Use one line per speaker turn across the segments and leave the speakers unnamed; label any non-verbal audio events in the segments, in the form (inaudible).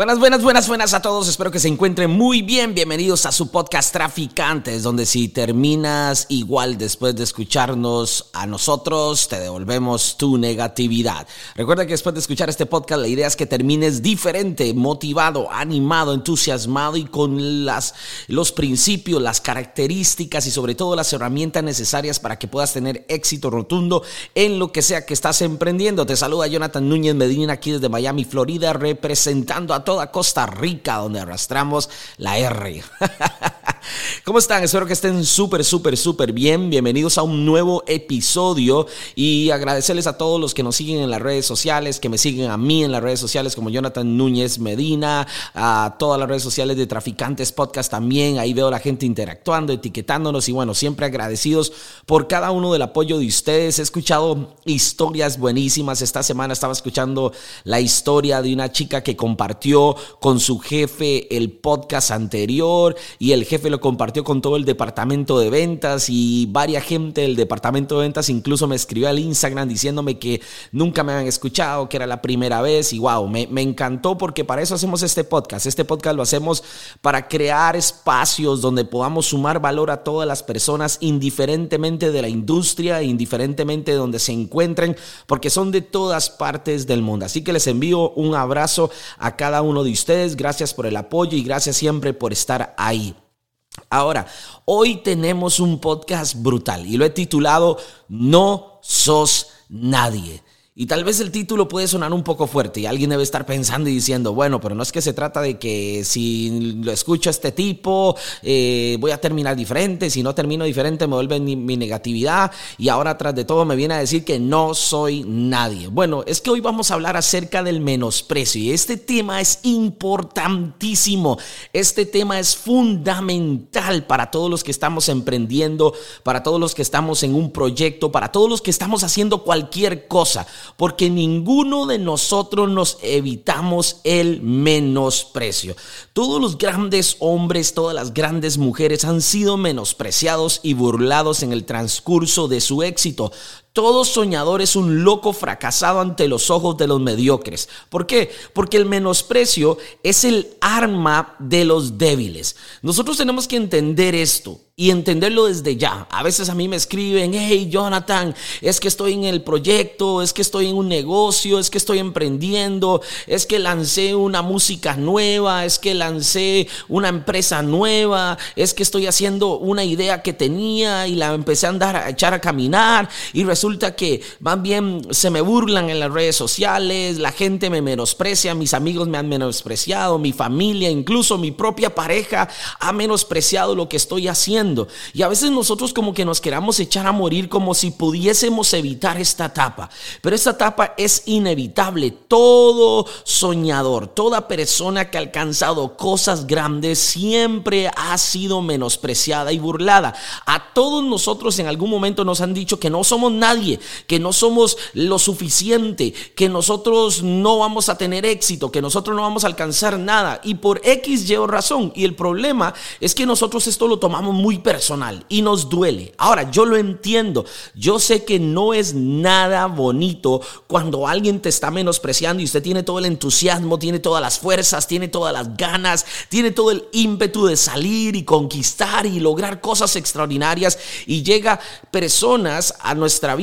Buenas, buenas, buenas, buenas a todos. Espero que se encuentren muy bien. Bienvenidos a su podcast Traficantes, donde si terminas igual después de escucharnos a nosotros, te devolvemos tu negatividad. Recuerda que después de escuchar este podcast, la idea es que termines diferente, motivado, animado, entusiasmado y con las, los principios, las características y sobre todo las herramientas necesarias para que puedas tener éxito rotundo en lo que sea que estás emprendiendo. Te saluda Jonathan Núñez Medina aquí desde Miami, Florida, representando a toda Costa Rica, donde arrastramos la R. (laughs) (laughs) ¿Cómo están? Espero que estén súper, súper, súper bien. Bienvenidos a un nuevo episodio y agradecerles a todos los que nos siguen en las redes sociales, que me siguen a mí en las redes sociales como Jonathan Núñez Medina, a todas las redes sociales de Traficantes Podcast también. Ahí veo a la gente interactuando, etiquetándonos y bueno, siempre agradecidos por cada uno del apoyo de ustedes. He escuchado historias buenísimas. Esta semana estaba escuchando la historia de una chica que compartió con su jefe el podcast anterior y el jefe lo compartió con todo el departamento de ventas y varias gente del departamento de ventas incluso me escribió al Instagram diciéndome que nunca me habían escuchado, que era la primera vez y wow, me, me encantó porque para eso hacemos este podcast. Este podcast lo hacemos para crear espacios donde podamos sumar valor a todas las personas indiferentemente de la industria, indiferentemente de donde se encuentren, porque son de todas partes del mundo. Así que les envío un abrazo a cada uno uno de ustedes. Gracias por el apoyo y gracias siempre por estar ahí. Ahora, hoy tenemos un podcast brutal y lo he titulado No sos nadie. Y tal vez el título puede sonar un poco fuerte y alguien debe estar pensando y diciendo, bueno, pero no es que se trata de que si lo escucho a este tipo eh, voy a terminar diferente, si no termino diferente me vuelve mi, mi negatividad y ahora tras de todo me viene a decir que no soy nadie. Bueno, es que hoy vamos a hablar acerca del menosprecio y este tema es importantísimo, este tema es fundamental para todos los que estamos emprendiendo, para todos los que estamos en un proyecto, para todos los que estamos haciendo cualquier cosa porque ninguno de nosotros nos evitamos el menosprecio. Todos los grandes hombres, todas las grandes mujeres han sido menospreciados y burlados en el transcurso de su éxito. Todo soñador es un loco fracasado ante los ojos de los mediocres. ¿Por qué? Porque el menosprecio es el arma de los débiles. Nosotros tenemos que entender esto y entenderlo desde ya. A veces a mí me escriben, hey Jonathan, es que estoy en el proyecto, es que estoy en un negocio, es que estoy emprendiendo, es que lancé una música nueva, es que lancé una empresa nueva, es que estoy haciendo una idea que tenía y la empecé a andar a echar a caminar y resulta que más bien se me burlan en las redes sociales, la gente me menosprecia, mis amigos me han menospreciado, mi familia, incluso mi propia pareja ha menospreciado lo que estoy haciendo. Y a veces nosotros como que nos queramos echar a morir como si pudiésemos evitar esta etapa. Pero esta etapa es inevitable. Todo soñador, toda persona que ha alcanzado cosas grandes siempre ha sido menospreciada y burlada. A todos nosotros en algún momento nos han dicho que no somos que no somos lo suficiente, que nosotros no vamos a tener éxito, que nosotros no vamos a alcanzar nada. Y por X llevo razón. Y el problema es que nosotros esto lo tomamos muy personal y nos duele. Ahora, yo lo entiendo. Yo sé que no es nada bonito cuando alguien te está menospreciando y usted tiene todo el entusiasmo, tiene todas las fuerzas, tiene todas las ganas, tiene todo el ímpetu de salir y conquistar y lograr cosas extraordinarias y llega personas a nuestra vida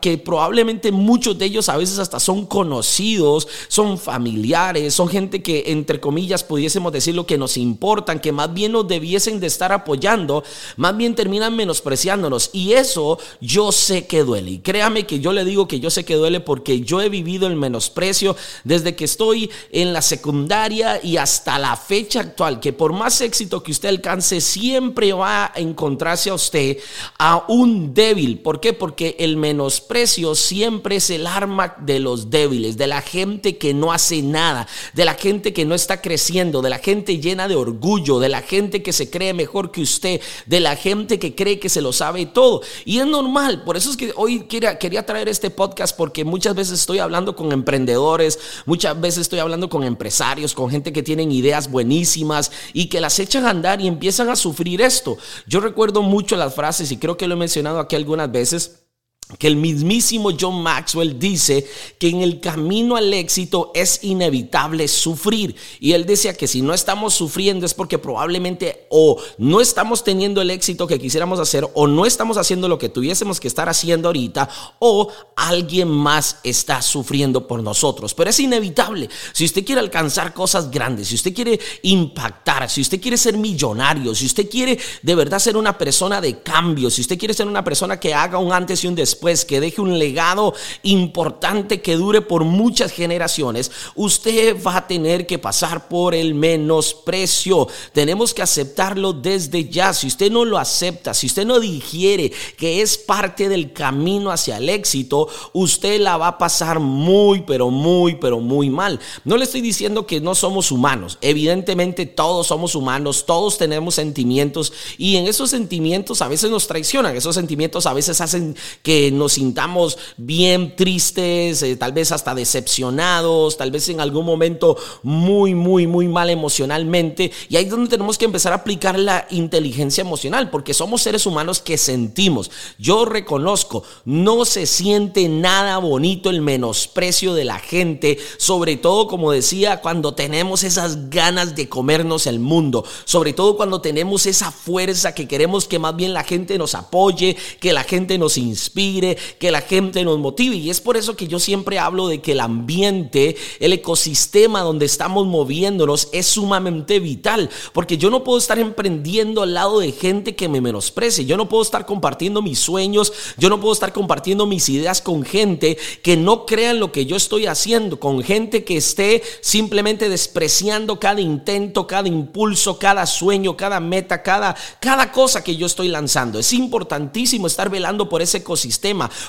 que probablemente muchos de ellos a veces hasta son conocidos, son familiares, son gente que entre comillas pudiésemos decir lo que nos importan, que más bien nos debiesen de estar apoyando, más bien terminan menospreciándonos. Y eso yo sé que duele. Y créame que yo le digo que yo sé que duele porque yo he vivido el menosprecio desde que estoy en la secundaria y hasta la fecha actual, que por más éxito que usted alcance, siempre va a encontrarse a usted a un débil. ¿Por qué? Porque el menosprecio siempre es el arma de los débiles, de la gente que no hace nada, de la gente que no está creciendo, de la gente llena de orgullo, de la gente que se cree mejor que usted, de la gente que cree que se lo sabe todo. Y es normal, por eso es que hoy quería, traer este podcast porque muchas veces estoy hablando con emprendedores, muchas veces estoy hablando con empresarios, con gente que tienen ideas buenísimas y que las echan a andar y empiezan a sufrir esto. Yo recuerdo mucho las frases y creo que lo he mencionado aquí algunas veces que el mismísimo John Maxwell dice que en el camino al éxito es inevitable sufrir. Y él decía que si no estamos sufriendo es porque probablemente o no estamos teniendo el éxito que quisiéramos hacer o no estamos haciendo lo que tuviésemos que estar haciendo ahorita o alguien más está sufriendo por nosotros. Pero es inevitable. Si usted quiere alcanzar cosas grandes, si usted quiere impactar, si usted quiere ser millonario, si usted quiere de verdad ser una persona de cambio, si usted quiere ser una persona que haga un antes y un después, pues que deje un legado importante que dure por muchas generaciones, usted va a tener que pasar por el menosprecio. Tenemos que aceptarlo desde ya. Si usted no lo acepta, si usted no digiere que es parte del camino hacia el éxito, usted la va a pasar muy, pero muy, pero muy mal. No le estoy diciendo que no somos humanos. Evidentemente todos somos humanos, todos tenemos sentimientos y en esos sentimientos a veces nos traicionan, esos sentimientos a veces hacen que nos sintamos bien tristes, eh, tal vez hasta decepcionados, tal vez en algún momento muy, muy, muy mal emocionalmente. Y ahí es donde tenemos que empezar a aplicar la inteligencia emocional, porque somos seres humanos que sentimos. Yo reconozco, no se siente nada bonito el menosprecio de la gente, sobre todo, como decía, cuando tenemos esas ganas de comernos el mundo, sobre todo cuando tenemos esa fuerza que queremos que más bien la gente nos apoye, que la gente nos inspire que la gente nos motive. Y es por eso que yo siempre hablo de que el ambiente, el ecosistema donde estamos moviéndonos es sumamente vital. Porque yo no puedo estar emprendiendo al lado de gente que me menosprecie. Yo no puedo estar compartiendo mis sueños. Yo no puedo estar compartiendo mis ideas con gente que no crean lo que yo estoy haciendo. Con gente que esté simplemente despreciando cada intento, cada impulso, cada sueño, cada meta, cada, cada cosa que yo estoy lanzando. Es importantísimo estar velando por ese ecosistema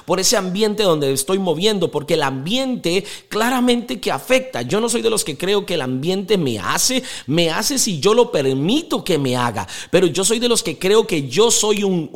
por ese ambiente donde estoy moviendo, porque el ambiente claramente que afecta. Yo no soy de los que creo que el ambiente me hace, me hace si yo lo permito que me haga, pero yo soy de los que creo que yo soy un,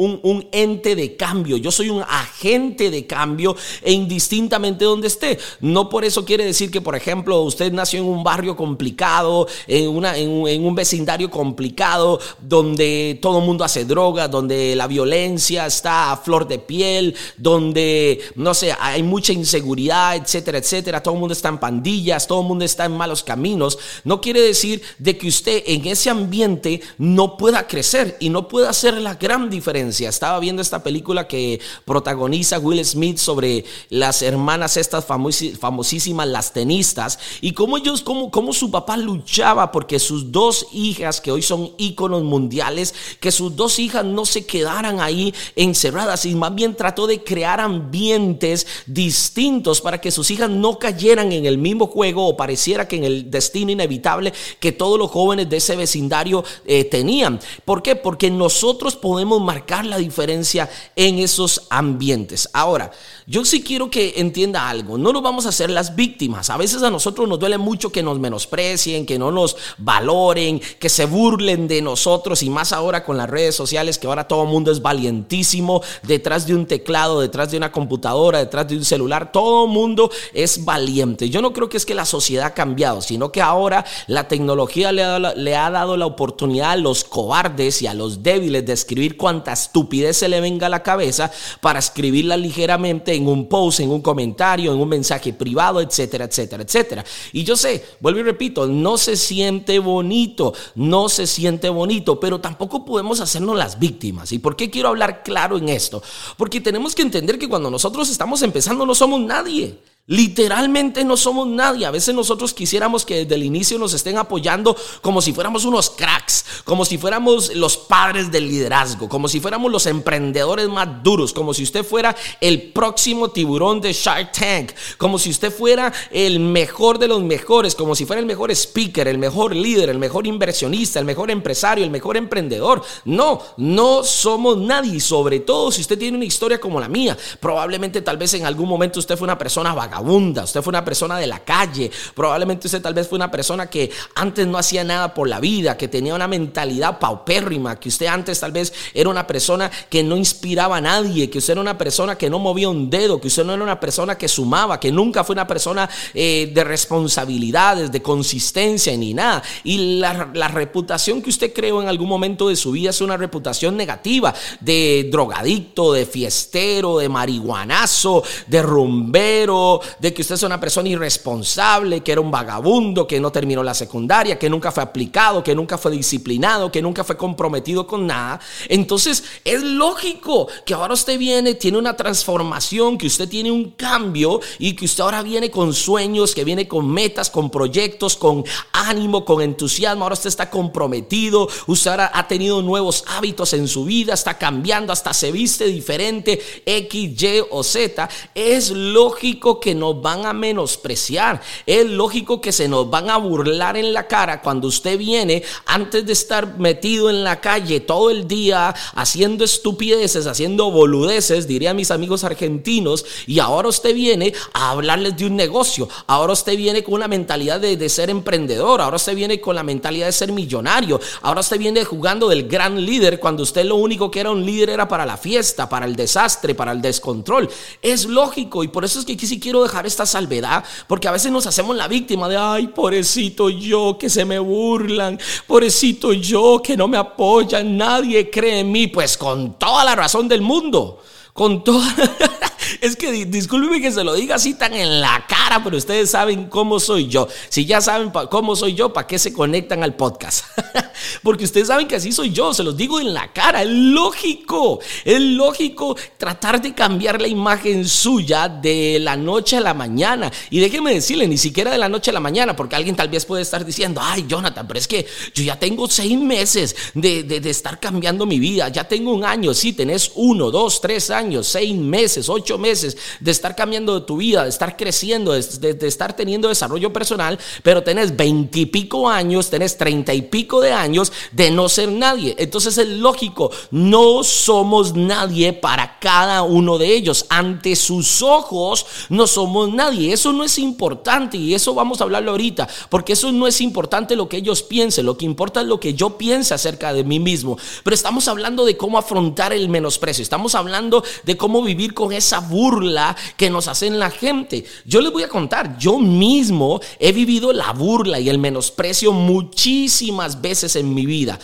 ente de cambio, yo soy un agente de cambio e indistintamente donde esté. No por eso quiere decir que, por ejemplo, usted nació en un barrio complicado, en, un, en un vecindario complicado, donde todo el mundo hace droga, donde la violencia está a flor de piel, donde, no sé, hay mucha inseguridad, etcétera, etcétera, todo el mundo está en pandillas, todo el mundo está en malos caminos, no quiere decir de que usted en ese ambiente no pueda crecer y no pueda hacer la gran diferencia. Estaba viendo esta película que protagoniza Will Smith sobre las hermanas estas famosísimas, las tenistas, y cómo ellos, cómo, cómo su papá luchaba porque sus dos hijas, que hoy son íconos mundiales, que sus dos hijas no se quedaran ahí encerradas y más bien trató de crear ambientes distintos para que sus hijas no cayeran en el mismo juego o pareciera que en el destino inevitable que todos los jóvenes de ese vecindario eh, tenían. ¿Por qué? Porque nosotros podemos marcar la diferencia en esos ambientes. Ahora, yo sí quiero que entienda algo, no nos vamos a hacer las víctimas. A veces a nosotros nos duele mucho que nos menosprecien, que no nos valoren, que se burlen de nosotros y más ahora con las redes sociales que ahora todo el mundo es valientísimo detrás de un teclado detrás de una computadora, detrás de un celular, todo mundo es valiente. Yo no creo que es que la sociedad ha cambiado, sino que ahora la tecnología le ha, dado la oportunidad a los cobardes y a los débiles de escribir cuanta estupidez se le venga a la cabeza para escribirla ligeramente en un post, en un comentario, en un mensaje privado, etcétera, etcétera, etcétera. Y yo sé, vuelvo y repito, no se siente bonito, no se siente bonito, pero tampoco podemos hacernos las víctimas. ¿Y por qué quiero hablar claro en esto? Porque tenemos que entender que cuando nosotros estamos empezando no somos nadie. Literalmente no somos nadie. A veces nosotros quisiéramos que desde el inicio nos estén apoyando como si fuéramos unos cracks, como si fuéramos los padres del liderazgo, como si fuéramos los emprendedores más duros, como si usted fuera el próximo tiburón de Shark Tank, como si usted fuera el mejor de los mejores, como si fuera el mejor speaker, el mejor líder, el mejor inversionista, el mejor empresario, el mejor emprendedor. No, no somos nadie. sobre todo si usted tiene una historia como la mía, probablemente tal vez en algún momento usted fue una persona vagante vagabunda, usted fue una persona de la calle, probablemente usted tal vez fue una persona que antes no hacía nada por la vida, que tenía una mentalidad paupérrima, que usted antes tal vez era una persona que no inspiraba a nadie, que usted era una persona que no movía un dedo, que usted no era una persona que sumaba, que nunca fue una persona eh, de responsabilidades, de consistencia ni nada. Y la, la reputación que usted creó en algún momento de su vida es una reputación negativa, de drogadicto, de fiestero, de marihuanazo, de rumbero, de que usted es una persona irresponsable, que era un vagabundo, que no terminó la secundaria, que nunca fue aplicado, que nunca fue disciplinado, que nunca fue comprometido con nada. Entonces es lógico que ahora usted viene, tiene una transformación, que usted tiene un cambio y que usted ahora viene con sueños, que viene con metas, con proyectos, con ánimo, con entusiasmo. Ahora usted está comprometido, usted ahora ha tenido nuevos hábitos en su vida, está cambiando, hasta se viste diferente, X, Y o Z. Es lógico que nos van a menospreciar, es lógico que se nos van a burlar en la cara cuando usted viene antes de estar metido en la calle todo el día haciendo estupideces, haciendo boludeces, diría mis amigos argentinos, y ahora usted viene a hablarles de un negocio, ahora usted viene con una mentalidad de, de ser emprendedor, ahora usted viene con la mentalidad de ser millonario, ahora usted viene jugando del gran líder cuando usted lo único que era un líder era para la fiesta, para el desastre, para el descontrol. Es lógico y por eso es que aquí sí quiero dejar esta salvedad, porque a veces nos hacemos la víctima de, ay, pobrecito yo, que se me burlan, pobrecito yo, que no me apoyan, nadie cree en mí, pues con toda la razón del mundo, con toda... (laughs) Es que discúlpeme que se lo diga así tan en la cara, pero ustedes saben cómo soy yo. Si ya saben cómo soy yo, ¿para qué se conectan al podcast? (laughs) Porque ustedes saben que así soy yo, se los digo en la cara. Es lógico, es lógico tratar de cambiar la imagen suya de la noche a la mañana. Y déjeme decirle, ni siquiera de la noche a la mañana, porque alguien tal vez puede estar diciendo, ay, Jonathan, pero es que yo ya tengo seis meses de, de, de estar cambiando mi vida, ya tengo un año, sí, tenés uno, dos, tres años, seis meses, ocho meses de estar cambiando de tu vida, de estar creciendo, de, de estar teniendo desarrollo personal, pero tenés veintipico años, tenés treinta y pico de años de no ser nadie. Entonces es lógico, no somos nadie para cada uno de ellos. Ante sus ojos no somos nadie. Eso no es importante y eso vamos a hablarlo ahorita, porque eso no es importante lo que ellos piensen, lo que importa es lo que yo piense acerca de mí mismo. Pero estamos hablando de cómo afrontar el menosprecio, estamos hablando de cómo vivir con esa burla que nos hacen la gente. Yo les voy a contar, yo mismo he vivido la burla y el menosprecio muchísimas veces en mi vida.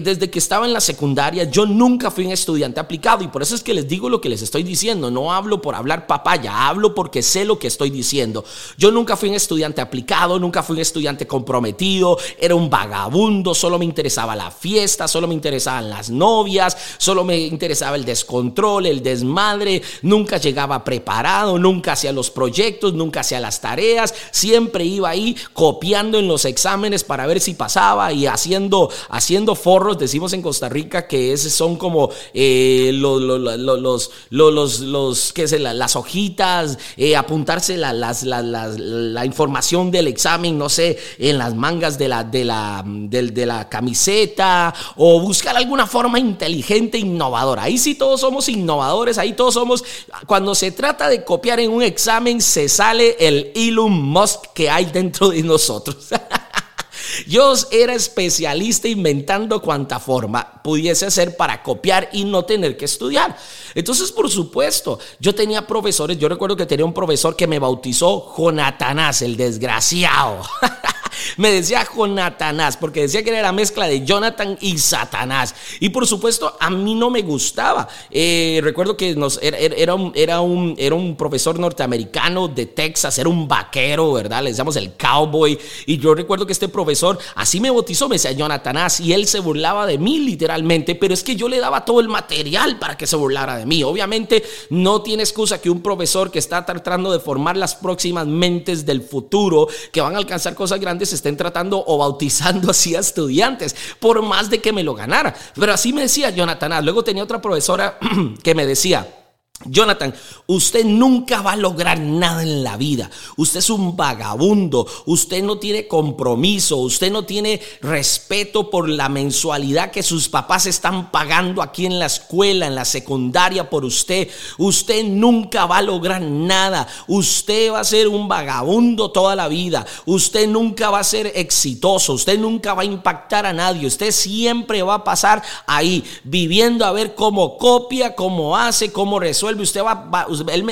Desde que estaba en la secundaria, yo nunca fui un estudiante aplicado y por eso es que les digo lo que les estoy diciendo. No hablo por hablar papaya, hablo porque sé lo que estoy diciendo. Yo nunca fui un estudiante aplicado, nunca fui un estudiante comprometido, era un vagabundo, solo me interesaba la fiesta, solo me interesaban las novias, solo me interesaba el descontrol, el desmadre, nunca llegaba preparado, nunca hacía los proyectos, nunca hacía las tareas, siempre iba ahí copiando en los exámenes para ver si pasaba y haciendo, haciendo forros, decimos en Costa Rica que es, son como eh, los, los, los, los, ¿qué es? las hojitas, eh, apuntarse la, las, la, la, la, información del examen, no sé, en las mangas de la, de, la, de, de la camiseta o buscar alguna forma inteligente, innovadora. Ahí sí todos somos innovadores, ahí todos somos, cuando se trata de copiar en un examen, se sale el Elon Musk que hay dentro de nosotros. (laughs) Yo era especialista inventando cuanta forma pudiese hacer para copiar y no tener que estudiar. Entonces, por supuesto, yo tenía profesores, yo recuerdo que tenía un profesor que me bautizó Jonatanás, el desgraciado. (laughs) (laughs) me decía Jonatanás, porque decía que era la mezcla de Jonathan y Satanás. Y por supuesto, a mí no me gustaba. Eh, recuerdo que nos, era, era, un, era, un, era un profesor norteamericano de Texas, era un vaquero, ¿verdad? Le decíamos el cowboy. Y yo recuerdo que este profesor así me bautizó, me decía Jonatanás, y él se burlaba de mí literalmente, pero es que yo le daba todo el material para que se burlara de mí. Obviamente, no tiene excusa que un profesor que está tratando de formar las próximas mentes del futuro, que van a alcanzar cosas grandes, estén tratando o bautizando (laughs) así a estudiantes, por más de que me lo ganara. Pero así me decía Jonathan. Luego tenía otra profesora (clears throat) que me decía, Jonathan, usted nunca va a lograr nada en la vida. Usted es un vagabundo. Usted no tiene compromiso. Usted no tiene respeto por la mensualidad que sus papás están pagando aquí en la escuela, en la secundaria por usted. Usted nunca va a lograr nada. Usted va a ser un vagabundo toda la vida. Usted nunca va a ser exitoso. Usted nunca va a impactar a nadie. Usted siempre va a pasar ahí viviendo a ver cómo copia, cómo hace, cómo resuelve usted va,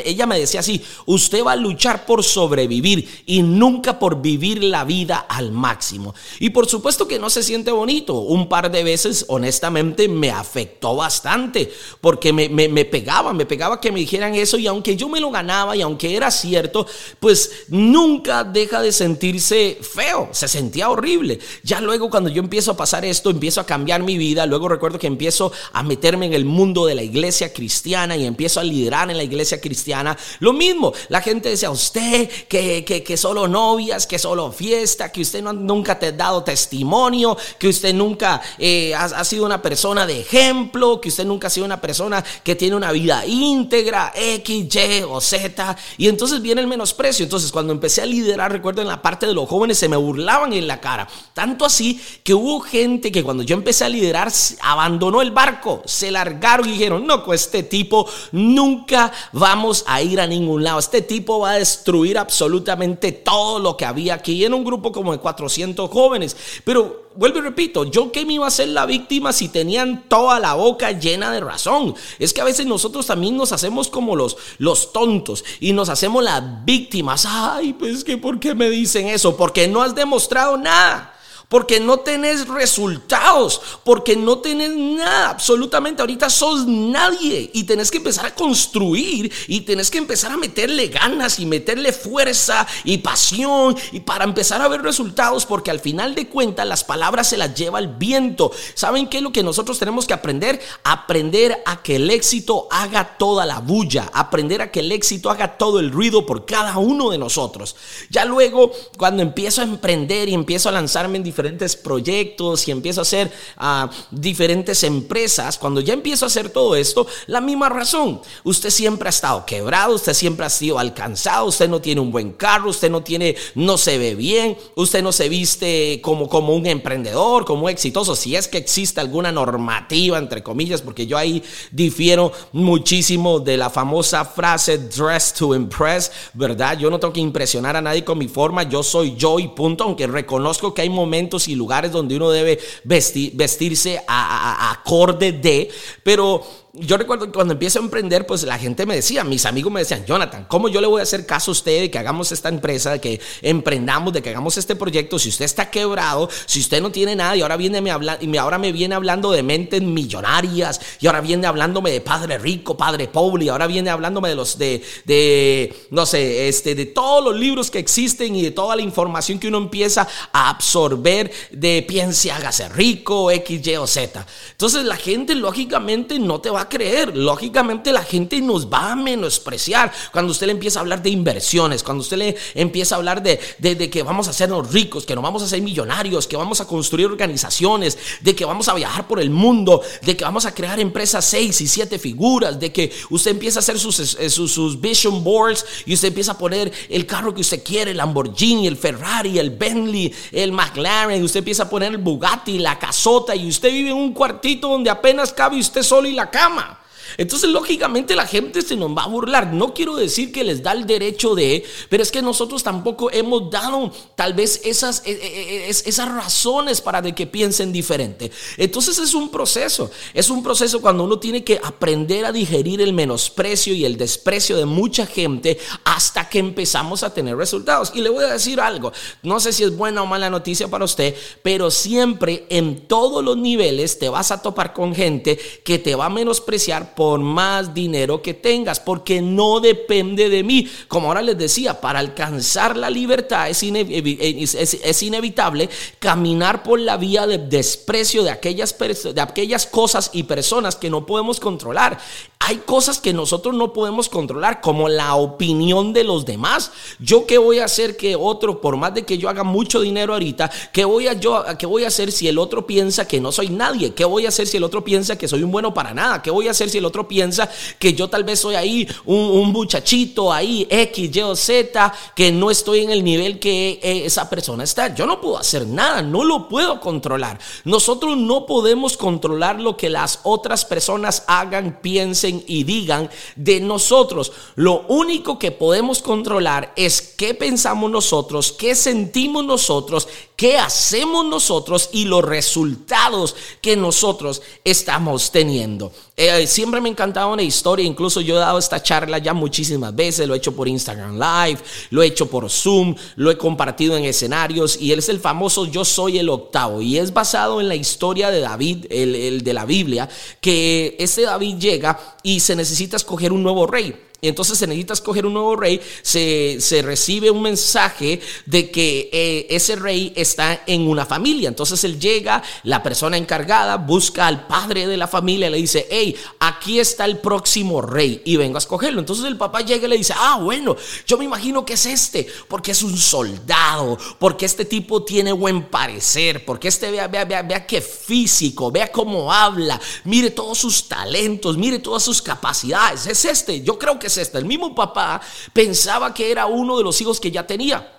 ella me decía así, usted va a luchar por sobrevivir y nunca por vivir la vida al máximo. Y por supuesto que no se siente bonito. Un par de veces, honestamente, me afectó bastante porque me, me, me pegaba, me pegaba que me dijeran eso y aunque yo me lo ganaba y aunque era cierto, pues nunca deja de sentirse feo, se sentía horrible. Ya luego cuando yo empiezo a pasar esto, empiezo a cambiar mi vida, luego recuerdo que empiezo a meterme en el mundo de la iglesia cristiana y empiezo a liderar en la iglesia cristiana, lo mismo, la gente decía, usted que, que, solo novias, que solo fiesta, que usted no, nunca te ha dado testimonio, que usted nunca eh, ha, sido una persona de ejemplo, que usted nunca ha sido una persona que tiene una vida íntegra, X, Y o Z. Y entonces viene el menosprecio. Entonces cuando empecé a liderar, recuerdo en la parte de los jóvenes, se me burlaban en la cara. Tanto así que hubo gente que cuando yo empecé a liderar, abandonó el barco, se largaron y dijeron, no, pues este tipo nunca vamos a ir a ningún lado. Este tipo va a destruir absolutamente todo lo que había aquí en un grupo como de 400 jóvenes. Pero vuelvo y repito, yo que me iba a ser la víctima si tenían toda la boca llena de razón. Es que a veces nosotros también nos hacemos como los, los tontos y nos hacemos las víctimas. Ay, pues que ¿por qué me dicen eso? Porque no has demostrado nada porque no tenés resultados, porque no tenés nada, absolutamente. Ahorita sos nadie y tenés que empezar a construir y tenés que empezar a meterle ganas y meterle fuerza y pasión y para empezar a ver resultados, porque al final de cuentas las palabras se las lleva el viento. ¿Saben qué es lo que nosotros tenemos que aprender? Aprender a que el éxito haga toda la bulla, aprender a que el éxito haga todo el ruido por cada uno de nosotros. Ya luego, cuando empiezo a emprender y empiezo a lanzarme en diferentes proyectos y empiezo a hacer ah, diferentes empresas, cuando ya empiezo a hacer todo esto, la misma razón. Usted siempre ha estado quebrado, usted siempre ha sido alcanzado, usted no tiene un buen carro, usted no tiene, no se ve bien, usted no se viste como, como un emprendedor, como exitoso, si es que existe alguna normativa, entre comillas, porque yo ahí difiero muchísimo de la famosa frase dress to impress, ¿verdad? Yo no tengo que impresionar a nadie con mi forma, yo soy yo y punto, aunque reconozco que hay momentos y lugares donde uno debe vestirse a, acorde de, pero yo recuerdo que cuando empiezo a emprender, pues la gente me decía, mis amigos me decían, Jonathan, ¿cómo yo le voy a hacer caso a usted de que hagamos esta empresa, de que emprendamos, de que hagamos este proyecto? Si usted está quebrado, si usted no tiene nada y ahora viene me habla, y ahora me viene hablando de mentes millonarias y ahora viene hablándome de padre rico, padre pobre y ahora viene hablándome de los de, de no sé, este, de todos los libros que existen y de toda la información que uno empieza a absorber de piense, hágase rico, X, Y o Z. Entonces la gente lógicamente no te va a creer. Lógicamente la gente nos va a menospreciar cuando usted le empieza a hablar de inversiones, cuando usted le empieza a hablar de, de, que vamos a hacernos ricos, que nos vamos a hacer millonarios, que vamos a construir organizaciones, de que vamos a viajar por el mundo, de que vamos a crear empresas seis y siete figuras, de que usted empieza a hacer sus, eh, sus, sus vision boards y usted empieza a poner el carro que usted quiere, el Lamborghini, el Ferrari, el Bentley, el McLaren, usted empieza a poner el Bugatti, la casota y usted vive en un cuartito donde apenas cabe usted solo y la cama. mama. Entonces, lógicamente, la gente se nos va a burlar. No quiero decir que les da el derecho de, pero es que nosotros tampoco hemos dado tal vez esas, e, e, e, esas razones para de que piensen diferente. Entonces, es un proceso. Es un proceso cuando uno tiene que aprender a digerir el menosprecio y el desprecio de mucha gente hasta que empezamos a tener resultados. Y le voy a decir algo. No sé si es buena o mala noticia para usted, pero siempre en todos los niveles te vas a topar con gente que te va a menospreciar por más dinero que tengas, porque no depende de mí. Como ahora les decía, para alcanzar la libertad es, es, inevitable caminar por la vía de desprecio de aquellas, de aquellas cosas y personas que no podemos controlar. Hay cosas que nosotros no podemos controlar, como la opinión de los demás. Yo qué voy a hacer que otro, por más de que yo haga mucho dinero ahorita, ¿qué voy a, yo, qué voy a hacer si el otro piensa que no soy nadie? ¿Qué voy a hacer si el otro piensa que soy un bueno para nada? ¿Qué voy a hacer si el otro piensa que yo tal vez soy ahí un, muchachito ahí, X, Y o Z, que no estoy en el nivel que eh, esa persona está. Yo no puedo hacer nada, no lo puedo controlar. Nosotros no podemos controlar lo que las otras personas hagan, piensen y digan de nosotros. Lo único que podemos controlar es qué pensamos nosotros, qué sentimos nosotros, qué hacemos nosotros y los resultados que nosotros estamos teniendo. Eh, siempre me encantaba una historia, incluso yo he dado esta charla ya muchísimas veces, lo he hecho por Instagram Live, lo he hecho por Zoom, lo he compartido en escenarios y él es el famoso Yo soy el octavo y es basado en la historia de David, el, el de la Biblia, que ese David llega y se necesita escoger un nuevo rey. Y entonces se necesita escoger un nuevo rey, se, recibe un mensaje de que eh, ese rey está en una familia. Entonces él llega, la persona encargada busca al padre de la familia, le dice, hey, aquí está el próximo rey y vengo a escogerlo. Entonces el papá llega y le dice, ah, bueno, yo me imagino que es este, porque es un soldado, porque este tipo tiene buen parecer, porque este vea, vea, vea, vea qué físico, vea cómo habla, mire todos sus talentos, mire todas sus capacidades. Es este, yo creo que El mismo papá pensaba que era uno de los hijos que ya tenía.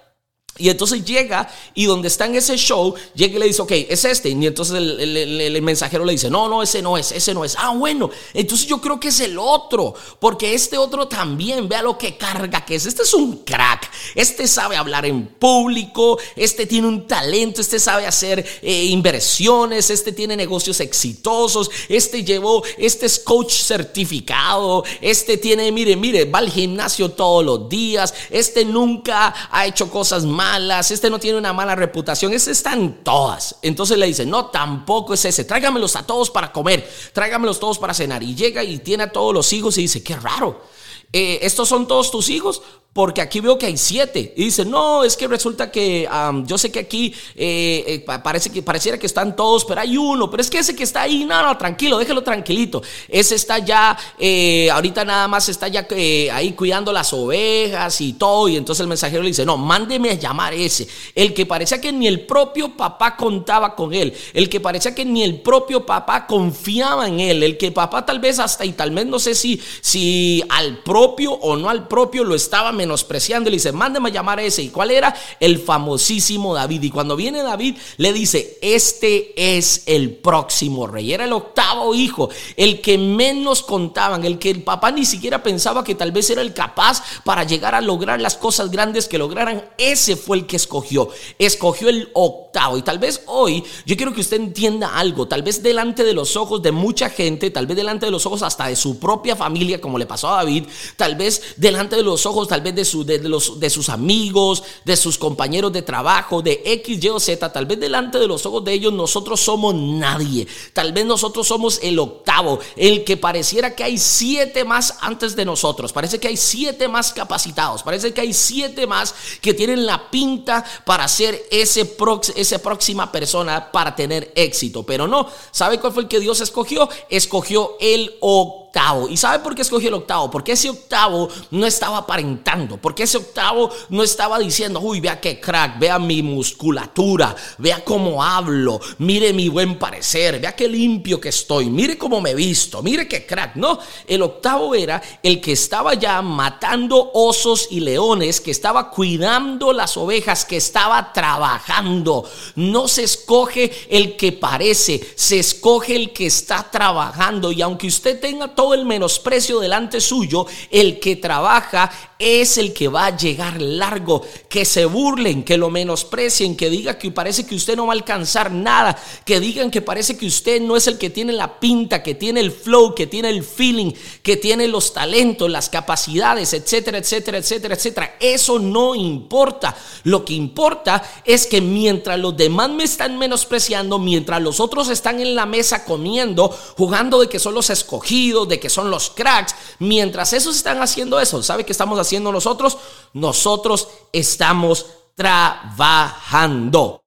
Y entonces llega y donde está en ese show, llega y le dice, ok, es este. Y entonces el, mensajero le dice, no, no, ese no es, ese no es. Ah, bueno, entonces yo creo que es el otro, porque este otro también, vea lo que carga que es. Este es un crack, este sabe hablar en público, este tiene un talento, este sabe hacer eh, inversiones, este tiene negocios exitosos, este llevó, este es coach certificado, este tiene, mire, mire, va al gimnasio todos los días, este nunca ha hecho cosas malas este no tiene una mala reputación, ese están todas. Entonces le dice, no, tampoco es ese, tráigamelos a todos para comer, tráigamelos todos para cenar. Y llega y tiene a todos los hijos y dice, qué raro. Eh, ¿Estos son todos tus hijos? porque aquí veo que hay siete. Y dice, no, es que resulta que yo sé que aquí eh, eh, parece que pareciera que están todos, pero hay uno, pero es que ese que está ahí, no, no, tranquilo, déjelo tranquilito. Ese está ya, ahorita nada más está ya ahí cuidando las ovejas y todo. Y entonces el mensajero le dice, no, mándeme a llamar ese. El que parecía que ni el propio papá contaba con él. El que parecía que ni el propio papá confiaba en él. El que papá tal vez hasta y tal vez no sé si, si al propio o no al propio lo estaba menospreciando. Le dice, mándeme a llamar a ese. ¿Y cuál era? El famosísimo David. Y cuando viene David, le dice, este es el próximo rey. Era el octavo hijo, el que menos contaban, el que el papá ni siquiera pensaba que tal vez era el capaz para llegar a lograr las cosas grandes que lograran. Ese fue el que escogió. Escogió el octavo. Y tal vez hoy yo quiero que usted entienda algo. Tal vez delante de los ojos de mucha gente, tal vez delante de los ojos hasta de su propia familia, como le pasó a David, tal vez delante de los ojos, tal vez de, de, los, de sus amigos, de sus compañeros de trabajo, de X, Y o Z, tal vez delante de los ojos de ellos nosotros somos nadie. Tal vez nosotros somos el octavo, el que pareciera que hay siete más antes de nosotros. Parece que hay siete más capacitados. Parece que hay siete más que tienen la pinta para ser ese esa próxima persona para tener éxito. Pero no, ¿sabe cuál fue el que Dios escogió? Escogió el octavo ¿Y sabe por qué escogió el octavo? Porque ese octavo no estaba aparentando, porque ese octavo no estaba diciendo, uy, vea qué crack, vea mi musculatura, vea cómo hablo, mire mi buen parecer, vea qué limpio que estoy, mire cómo me visto, mire qué crack. No, el octavo era el que estaba ya matando osos y leones, que estaba cuidando las ovejas, que estaba trabajando. No se escoge el que parece, se escoge el que está trabajando. Y aunque usted tenga todo el menosprecio delante suyo, el que trabaja es el que va a llegar largo. Que se burlen, que lo menosprecien, que diga que parece que usted no va a alcanzar nada, que digan que parece que usted no es el que tiene la pinta, que tiene el flow, que tiene el feeling, que tiene los talentos, las capacidades, etcétera, etcétera, etcétera, etcétera. Eso no importa. Lo que importa es que mientras los demás me están menospreciando, mientras los otros están en la mesa comiendo, jugando de que son los escogidos, de que son los cracks, mientras esos están haciendo eso, ¿sabe qué estamos haciendo nosotros? Nosotros estamos trabajando.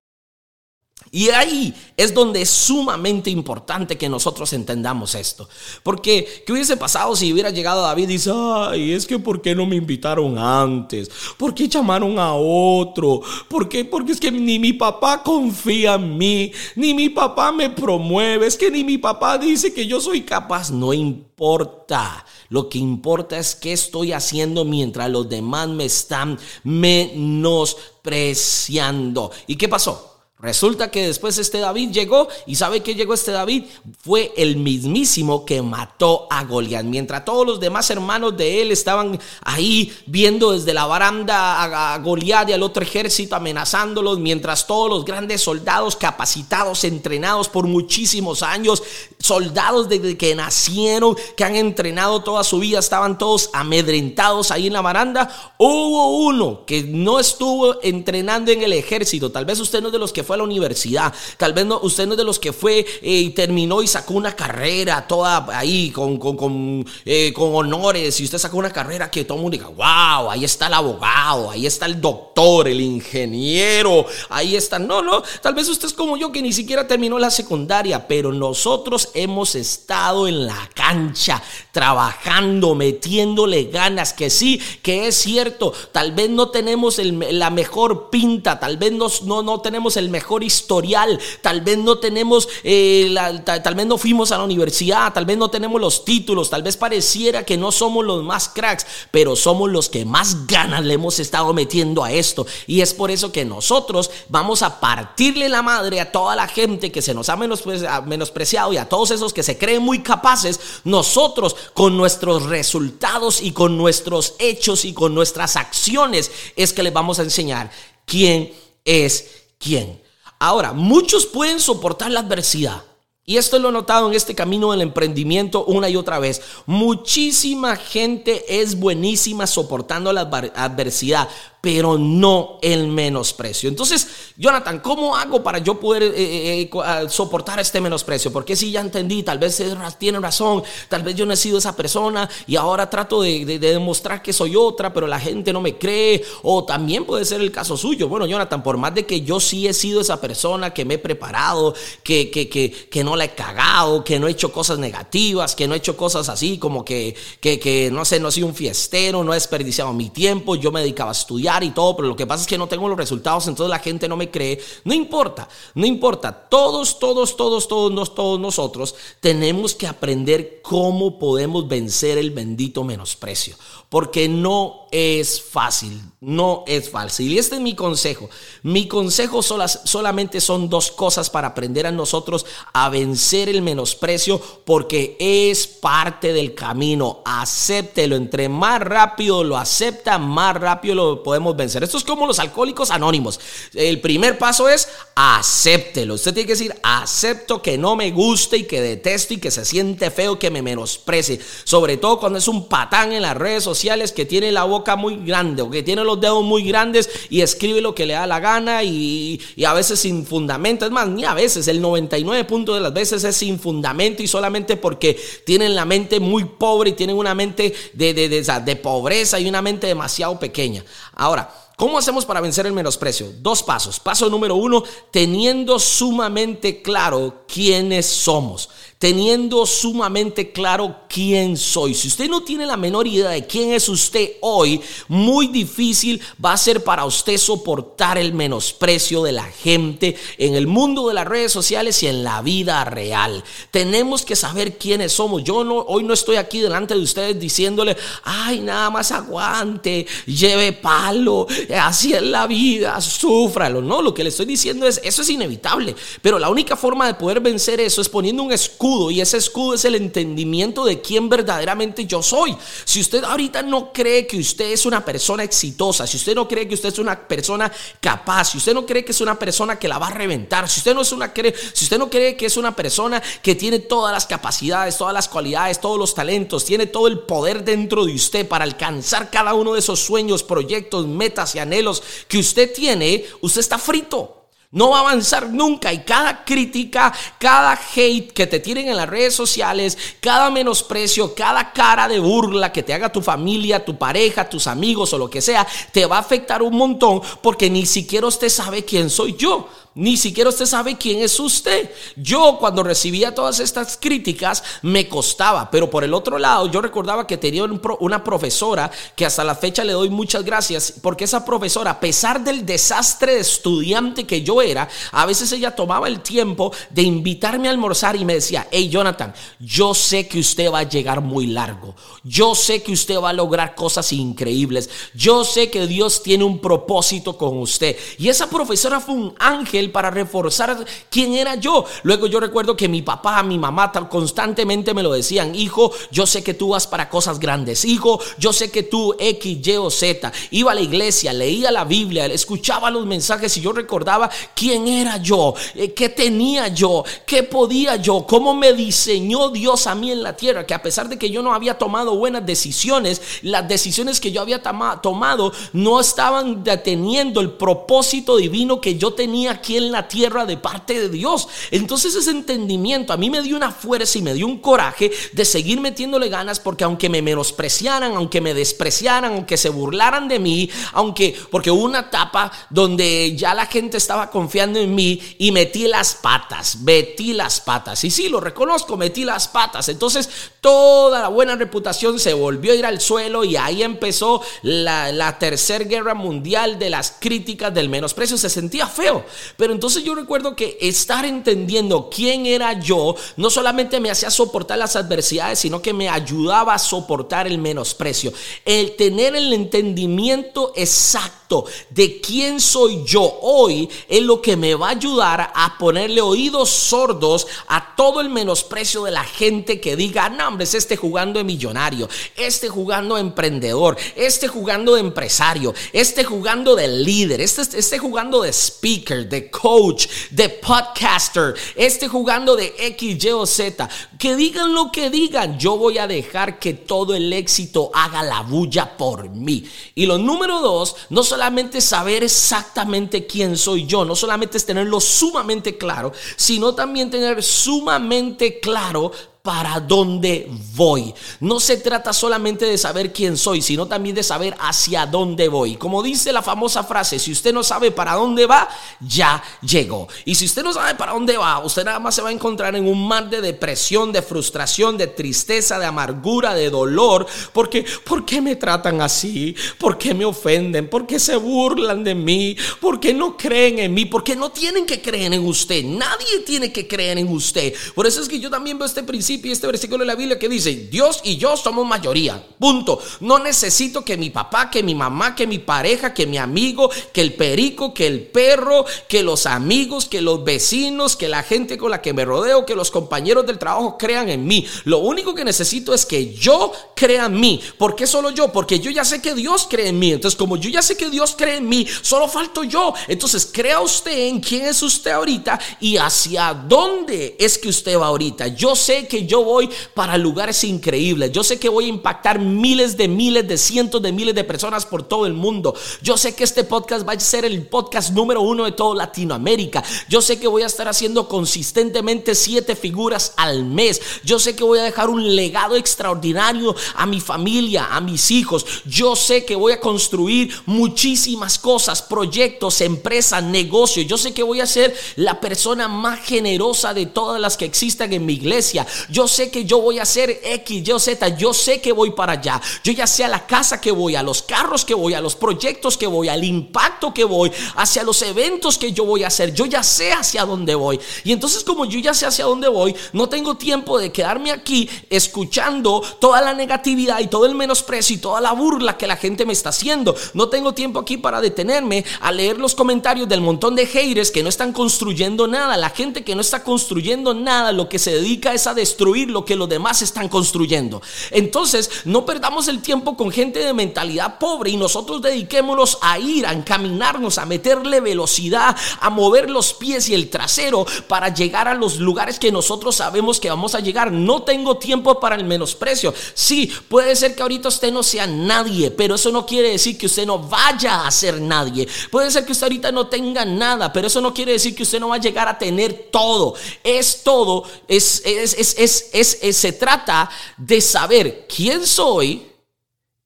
Y ahí es donde es sumamente importante que nosotros entendamos esto. Porque, ¿qué hubiese pasado si hubiera llegado David y dice, ay, es que ¿por qué no me invitaron antes? ¿Por qué llamaron a otro? ¿Por qué? Porque es que ni mi papá confía en mí, ni mi papá me promueve, es que ni mi papá dice que yo soy capaz. No importa. Lo que importa es qué estoy haciendo mientras los demás me están menospreciando. ¿Y qué pasó? Resulta que después este David llegó y sabe que llegó este David fue el mismísimo que mató a Goliat. Mientras todos los demás hermanos de él estaban ahí viendo desde la baranda a, Goliat y al otro ejército amenazándolos, mientras todos los grandes soldados capacitados, entrenados por muchísimos años, soldados desde que nacieron, que han entrenado toda su vida, estaban todos amedrentados ahí en la baranda, hubo uno que no estuvo entrenando en el ejército. Tal vez usted no es de los que a la universidad, tal vez no, usted no es de los que fue eh, y terminó y sacó una carrera toda ahí con, con, eh, con, honores y usted sacó una carrera que todo el mundo diga, wow, ahí está el abogado, ahí está el doctor, el ingeniero, ahí está. No, no, tal vez usted es como yo que ni siquiera terminó la secundaria, pero nosotros hemos estado en la cancha, trabajando, metiéndole ganas, que sí, que es cierto, tal vez no tenemos la mejor pinta, tal vez no, no, no tenemos el mejor mejor historial, tal vez no tenemos, eh, tal, vez no fuimos a la universidad, tal vez no tenemos los títulos, tal vez pareciera que no somos los más cracks, pero somos los que más ganas le hemos estado metiendo a esto. Y es por eso que nosotros vamos a partirle la madre a toda la gente que se nos ha menospreciado y a todos esos que se creen muy capaces, nosotros con nuestros resultados y con nuestros hechos y con nuestras acciones es que les vamos a enseñar quién es quién. Ahora, muchos pueden soportar la adversidad. Y esto lo he notado en este camino del emprendimiento una y otra vez. Muchísima gente es buenísima soportando la adversidad, pero no el menosprecio. Entonces, Jonathan, ¿cómo hago para yo poder eh, eh, eh, ah, soportar este menosprecio? Porque si ya entendí, tal vez tiene razón, tal vez yo no he sido esa persona y ahora trato de, demostrar que soy otra, pero la gente no me cree. O también puede ser el caso suyo. Bueno, Jonathan, por más de que yo sí he sido esa persona que me he preparado, que, que, que, que no la he cagado, que no he hecho cosas negativas, que no he hecho cosas así como que, que, que no sé, no he sido un fiestero, no he desperdiciado mi tiempo, yo me dedicaba a estudiar y todo, pero lo que pasa es que no tengo los resultados, entonces la gente no me cree. No importa, no importa. Todos, todos, todos, todos, todos nosotros tenemos que aprender cómo podemos vencer el bendito menosprecio, porque no es fácil, no es fácil. Y este es mi consejo. Mi consejo solamente son dos cosas para aprender a nosotros a vencer el menosprecio, porque es parte del camino. Acéptelo. Entre más rápido lo acepta, más rápido lo podemos vencer. Esto es como los alcohólicos anónimos. El primer paso es acéptelo. Usted tiene que decir, acepto que no me guste y que detesto y que se siente feo, que me menosprecie. Sobre todo cuando es un patán en las redes sociales que tiene la boca muy grande o que tiene los dedos muy grandes y escribe lo que le da la gana y, a veces sin fundamento. Es más, ni a veces, el 99 puntos de las veces es sin fundamento y solamente porque tienen la mente muy pobre y tienen una mente de, de, de pobreza y una mente demasiado pequeña. Ahora, ¿Cómo hacemos para vencer el menosprecio? Dos pasos. Paso número uno, teniendo sumamente claro quiénes somos teniendo sumamente claro quién soy. Si usted no tiene la menor idea de quién es usted hoy, muy difícil va a ser para usted soportar el menosprecio de la gente en el mundo de las redes sociales y en la vida real. Tenemos que saber quiénes somos. Yo no, hoy no estoy aquí delante de ustedes diciéndole, ay, nada más aguante, lleve palo, así es la vida, súfralo. No, lo que le estoy diciendo es, eso es inevitable. Pero la única forma de poder vencer eso es poniendo un escudo y ese escudo es el entendimiento de quién verdaderamente yo soy. Si usted ahorita no cree que usted es una persona exitosa, si usted no cree que usted es una persona capaz, si usted no cree que es una persona que la va a reventar, si usted no es una si usted no cree que es una persona que tiene todas las capacidades, todas las cualidades, todos los talentos, tiene todo el poder dentro de usted para alcanzar cada uno de esos sueños, proyectos, metas y anhelos que usted tiene, usted está frito. No va a avanzar nunca y cada crítica, cada hate que te tiren en las redes sociales, cada menosprecio, cada cara de burla que te haga tu familia, tu pareja, tus amigos o lo que sea, te va a afectar un montón porque ni siquiera usted sabe quién soy yo. Ni siquiera usted sabe quién es usted. Yo cuando recibía todas estas críticas me costaba, pero por el otro lado yo recordaba que tenía una profesora que hasta la fecha le doy muchas gracias porque esa profesora, a pesar del desastre de estudiante que yo era, a veces ella tomaba el tiempo de invitarme a almorzar y me decía, hey Jonathan, yo sé que usted va a llegar muy largo, yo sé que usted va a lograr cosas increíbles, yo sé que Dios tiene un propósito con usted. Y esa profesora fue un ángel para reforzar quién era yo. Luego yo recuerdo que mi papá, mi mamá constantemente me lo decían, hijo, yo sé que tú vas para cosas grandes, hijo, yo sé que tú X, Y o Z, iba a la iglesia, leía la Biblia, escuchaba los mensajes y yo recordaba quién era yo, eh, qué tenía yo, qué podía yo, cómo me diseñó Dios a mí en la tierra, que a pesar de que yo no había tomado buenas decisiones, las decisiones que yo había tomado no estaban deteniendo el propósito divino que yo tenía aquí en la tierra de parte de Dios. Entonces ese entendimiento a mí me dio una fuerza y me dio un coraje de seguir metiéndole ganas porque aunque me menospreciaran, aunque me despreciaran, aunque se burlaran de mí, aunque porque hubo una etapa donde ya la gente estaba confiando en mí y metí las patas, metí las patas. Y sí, lo reconozco, metí las patas. Entonces toda la buena reputación se volvió a ir al suelo y ahí empezó la, la tercera guerra mundial de las críticas del menosprecio. Se sentía feo. Pero entonces yo recuerdo que estar entendiendo quién era yo no solamente me hacía soportar las adversidades, sino que me ayudaba a soportar el menosprecio. El tener el entendimiento exacto de quién soy yo hoy es lo que me va a ayudar a ponerle oídos sordos a todo el menosprecio de la gente que diga, no, hombre, es este jugando de millonario, este jugando de emprendedor, este jugando de empresario, este jugando de líder, este, este jugando de speaker, de coach, de podcaster, esté jugando de X, Y o Z. Que digan lo que digan, yo voy a dejar que todo el éxito haga la bulla por mí. Y lo número dos, no solamente saber exactamente quién soy yo, no solamente es tenerlo sumamente claro, sino también tener sumamente claro para dónde voy. No se trata solamente de saber quién soy, sino también de saber hacia dónde voy. Como dice la famosa frase, si usted no sabe para dónde va, ya llegó. Y si usted no sabe para dónde va, usted nada más se va a encontrar en un mar de depresión, de frustración, de tristeza, de amargura, de dolor. Porque, ¿por qué me tratan así? ¿Por qué me ofenden? ¿Por qué se burlan de mí? ¿Por qué no creen en mí? ¿Por qué no tienen que creer en usted? Nadie tiene que creer en usted. Por eso es que yo también veo este principio y este versículo de la Biblia que dice, Dios y yo somos mayoría, punto. No necesito que mi papá, que mi mamá, que mi pareja, que mi amigo, que el perico, que el perro, que los amigos, que los vecinos, que la gente con la que me rodeo, que los compañeros del trabajo crean en mí. Lo único que necesito es que yo crea en mí. ¿Por qué solo yo? Porque yo ya sé que Dios cree en mí. Entonces, como yo ya sé que Dios cree en mí, solo falto yo. Entonces, crea usted en quién es usted ahorita y hacia dónde es que usted va ahorita. Yo sé que yo voy para lugares increíbles. Yo sé que voy a impactar miles de miles de cientos de miles de personas por todo el mundo. Yo sé que este podcast va a ser el podcast número uno de toda Latinoamérica. Yo sé que voy a estar haciendo consistentemente siete figuras al mes. Yo sé que voy a dejar un legado extraordinario a mi familia, a mis hijos. Yo sé que voy a construir muchísimas cosas, proyectos, empresas, negocios. Yo sé que voy a ser la persona más generosa de todas las que existan en mi iglesia. Yo sé que yo voy a hacer X, Y, Z, yo sé que voy para allá. Yo ya sé a la casa que voy, a los carros que voy, a los proyectos que voy, al impacto que voy, hacia los eventos que yo voy a hacer. Yo ya sé hacia dónde voy. Y entonces como yo ya sé hacia dónde voy, no tengo tiempo de quedarme aquí escuchando toda la negatividad y todo el menosprecio y toda la burla que la gente me está haciendo. No tengo tiempo aquí para detenerme a leer los comentarios del montón de haters que no están construyendo nada. La gente que no está construyendo nada, lo que se dedica es a destruir lo que los demás están construyendo. Entonces, no perdamos el tiempo con gente de mentalidad pobre y nosotros dediquémonos a ir, a encaminarnos, a meterle velocidad, a mover los pies y el trasero para llegar a los lugares que nosotros sabemos que vamos a llegar. No tengo tiempo para el menosprecio. Sí, puede ser que ahorita usted no sea nadie, pero eso no quiere decir que usted no vaya a ser nadie. Puede ser que usted ahorita no tenga nada, pero eso no quiere decir que usted no va a llegar a tener todo. Es todo, es, es, es, es es, se trata de saber quién soy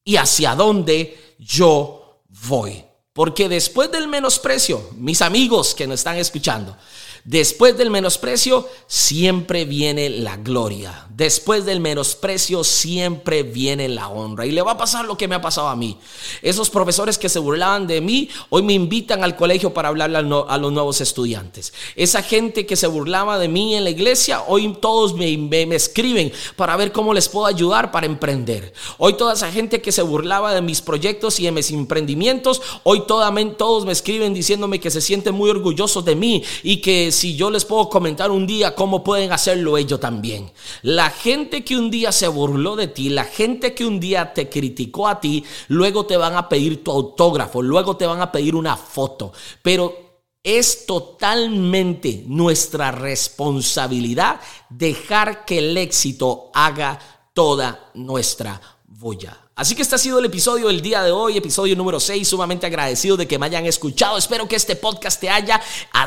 y hacia dónde yo voy. Porque después del menosprecio, mis amigos que nos están escuchando, Después del menosprecio siempre viene la gloria. Después del menosprecio siempre viene la honra. Y le va a pasar lo que me ha pasado a mí. Esos profesores que se burlaban de mí, hoy me invitan al colegio para hablarle a los nuevos estudiantes. Esa gente que se burlaba de mí en la iglesia, hoy todos me, escriben para ver cómo les puedo ayudar para emprender. Hoy toda esa gente que se burlaba de mis proyectos y de mis emprendimientos, hoy todos me escriben diciéndome que se sienten muy orgullosos de mí y que si yo les puedo comentar un día cómo pueden hacerlo ellos también. La gente que un día se burló de ti, la gente que un día te criticó a ti, luego te van a pedir tu autógrafo, luego te van a pedir una foto. Pero es totalmente nuestra responsabilidad dejar que el éxito haga toda nuestra bulla. Así que este ha sido el episodio del día de hoy, episodio número 6, sumamente agradecido de que me hayan escuchado. Espero que este podcast te haya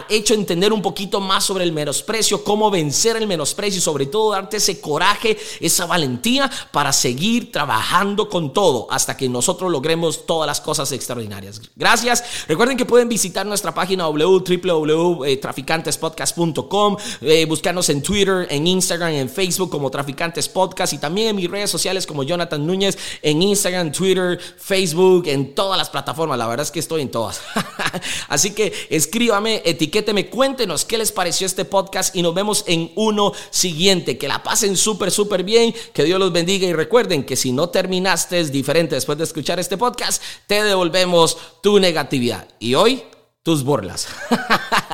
hecho entender un poquito más sobre el menosprecio, cómo vencer el menosprecio y sobre todo darte ese coraje, esa valentía para seguir trabajando con todo hasta que nosotros logremos todas las cosas extraordinarias. Gracias. Recuerden que pueden visitar nuestra página www.traficantespodcast.com, eh, buscarnos en Twitter, en Instagram, en Facebook como Traficantes Podcast y también en mis redes sociales como Jonathan Núñez en Instagram, Twitter, Facebook, en todas las plataformas. La verdad es que estoy en todas. (laughs) Así que escríbame, etiquéteme, cuéntenos qué les pareció este podcast y nos vemos en uno siguiente. Que la pasen súper, súper bien. Que Dios los bendiga y recuerden que si no terminaste diferente después de escuchar este podcast, te devolvemos tu negatividad. Y hoy, tus burlas. (laughs)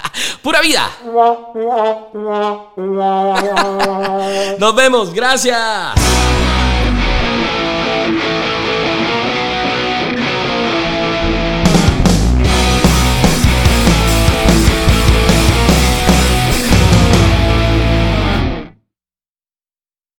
Pura vida. (laughs) Nos vemos. Gracias.